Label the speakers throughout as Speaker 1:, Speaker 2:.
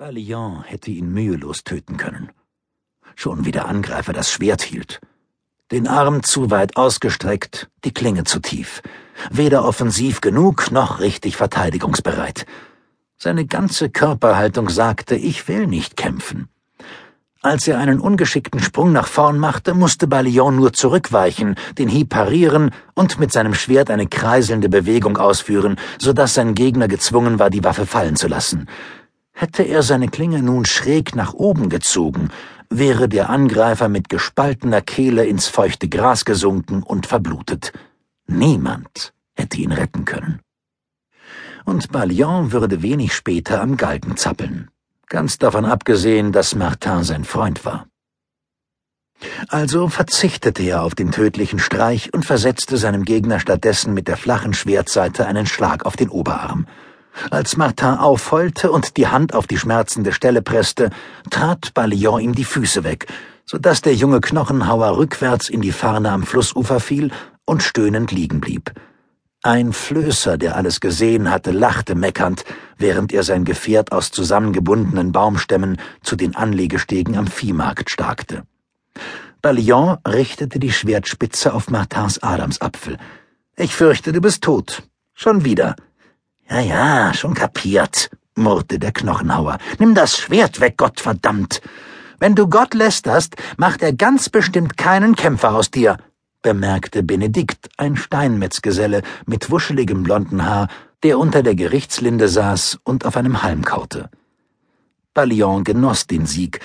Speaker 1: Balian hätte ihn mühelos töten können. Schon wie der Angreifer das Schwert hielt. Den Arm zu weit ausgestreckt, die Klinge zu tief. Weder offensiv genug noch richtig verteidigungsbereit. Seine ganze Körperhaltung sagte, ich will nicht kämpfen. Als er einen ungeschickten Sprung nach vorn machte, musste Balion nur zurückweichen, den Hieb parieren und mit seinem Schwert eine kreiselnde Bewegung ausführen, so dass sein Gegner gezwungen war, die Waffe fallen zu lassen. Hätte er seine Klinge nun schräg nach oben gezogen, wäre der Angreifer mit gespaltener Kehle ins feuchte Gras gesunken und verblutet. Niemand hätte ihn retten können. Und Balian würde wenig später am Galgen zappeln, ganz davon abgesehen, dass Martin sein Freund war. Also verzichtete er auf den tödlichen Streich und versetzte seinem Gegner stattdessen mit der flachen Schwertseite einen Schlag auf den Oberarm. Als Martin aufheulte und die Hand auf die schmerzende Stelle presste, trat Balion ihm die Füße weg, so dass der junge Knochenhauer rückwärts in die Farne am Flussufer fiel und stöhnend liegen blieb. Ein Flößer, der alles gesehen hatte, lachte meckernd, während er sein Gefährt aus zusammengebundenen Baumstämmen zu den Anlegestegen am Viehmarkt starkte. Balion richtete die Schwertspitze auf Martins Adamsapfel. Ich fürchte, du bist tot. Schon wieder. Ja, ja, schon kapiert, murrte der Knochenhauer. Nimm das Schwert weg, Gottverdammt! Wenn du Gott lästerst, macht er ganz bestimmt keinen Kämpfer aus dir, bemerkte Benedikt, ein Steinmetzgeselle mit wuscheligem blonden Haar, der unter der Gerichtslinde saß und auf einem Halm kaute. Balion genoss den Sieg,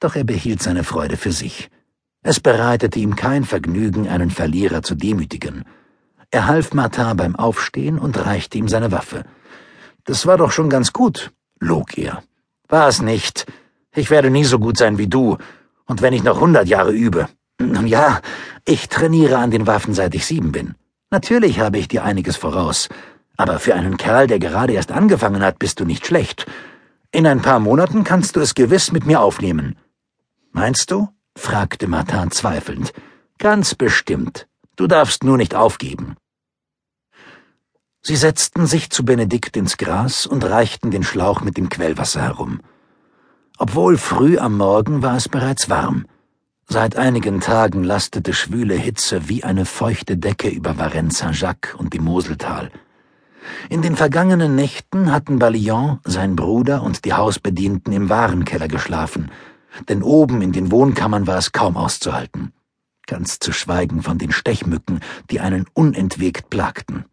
Speaker 1: doch er behielt seine Freude für sich. Es bereitete ihm kein Vergnügen, einen Verlierer zu demütigen. Er half Martin beim Aufstehen und reichte ihm seine Waffe. Das war doch schon ganz gut, log er. War es nicht. Ich werde nie so gut sein wie du, und wenn ich noch hundert Jahre übe. Nun ja, ich trainiere an den Waffen, seit ich sieben bin. Natürlich habe ich dir einiges voraus, aber für einen Kerl, der gerade erst angefangen hat, bist du nicht schlecht. In ein paar Monaten kannst du es gewiss mit mir aufnehmen. Meinst du? fragte Martin zweifelnd. Ganz bestimmt. Du darfst nur nicht aufgeben. Sie setzten sich zu Benedikt ins Gras und reichten den Schlauch mit dem Quellwasser herum. Obwohl früh am Morgen war es bereits warm. Seit einigen Tagen lastete schwüle Hitze wie eine feuchte Decke über Varennes Saint-Jacques und die Moseltal. In den vergangenen Nächten hatten Balion, sein Bruder und die Hausbedienten im Warenkeller geschlafen, denn oben in den Wohnkammern war es kaum auszuhalten ganz zu schweigen von den Stechmücken, die einen unentwegt plagten.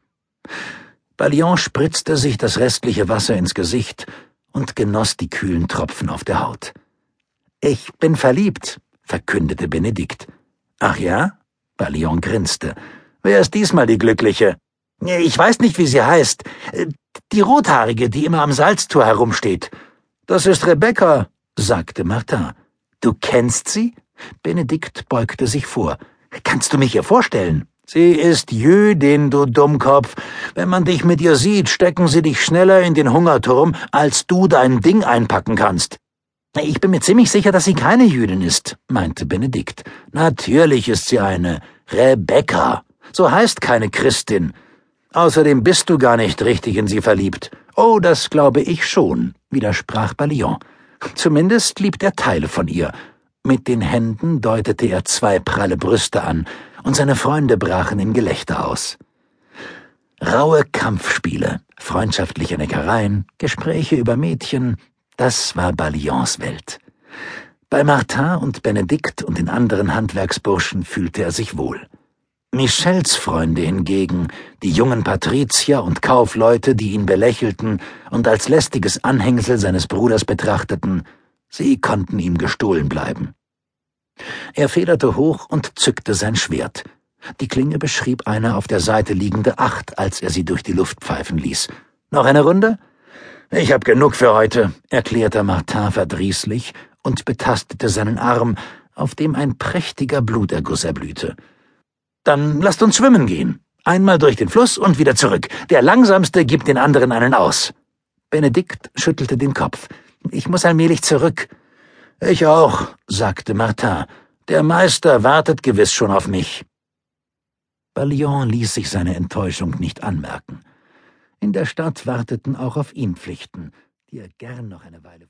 Speaker 1: Balion spritzte sich das restliche Wasser ins Gesicht und genoss die kühlen Tropfen auf der Haut. Ich bin verliebt, verkündete Benedikt. Ach ja? Balion grinste. Wer ist diesmal die Glückliche? Ich weiß nicht, wie sie heißt. Die Rothaarige, die immer am Salztor herumsteht. Das ist Rebecca, sagte Martin. Du kennst sie? Benedikt beugte sich vor. Kannst du mich ihr vorstellen? Sie ist Jüdin, du Dummkopf. Wenn man dich mit ihr sieht, stecken sie dich schneller in den Hungerturm, als du dein Ding einpacken kannst. Ich bin mir ziemlich sicher, dass sie keine Jüdin ist, meinte Benedikt. Natürlich ist sie eine. Rebecca. So heißt keine Christin. Außerdem bist du gar nicht richtig in sie verliebt. Oh, das glaube ich schon, widersprach Balion. Zumindest liebt er Teile von ihr. Mit den Händen deutete er zwei pralle Brüste an, und seine Freunde brachen in Gelächter aus. Raue Kampfspiele, freundschaftliche Neckereien, Gespräche über Mädchen, das war Balions Welt. Bei Martin und Benedikt und den anderen Handwerksburschen fühlte er sich wohl. Michels Freunde hingegen, die jungen Patrizier und Kaufleute, die ihn belächelten und als lästiges Anhängsel seines Bruders betrachteten, Sie konnten ihm gestohlen bleiben. Er federte hoch und zückte sein Schwert. Die Klinge beschrieb eine auf der Seite liegende Acht, als er sie durch die Luft pfeifen ließ. Noch eine Runde? Ich hab genug für heute, erklärte Martin verdrießlich und betastete seinen Arm, auf dem ein prächtiger Bluterguss erblühte. Dann lasst uns schwimmen gehen. Einmal durch den Fluss und wieder zurück. Der Langsamste gibt den anderen einen aus. Benedikt schüttelte den Kopf. Ich muss allmählich zurück. Ich auch, sagte Martin. Der Meister wartet gewiss schon auf mich. Balion ließ sich seine Enttäuschung nicht anmerken. In der Stadt warteten auch auf ihn Pflichten, die er gern noch eine Weile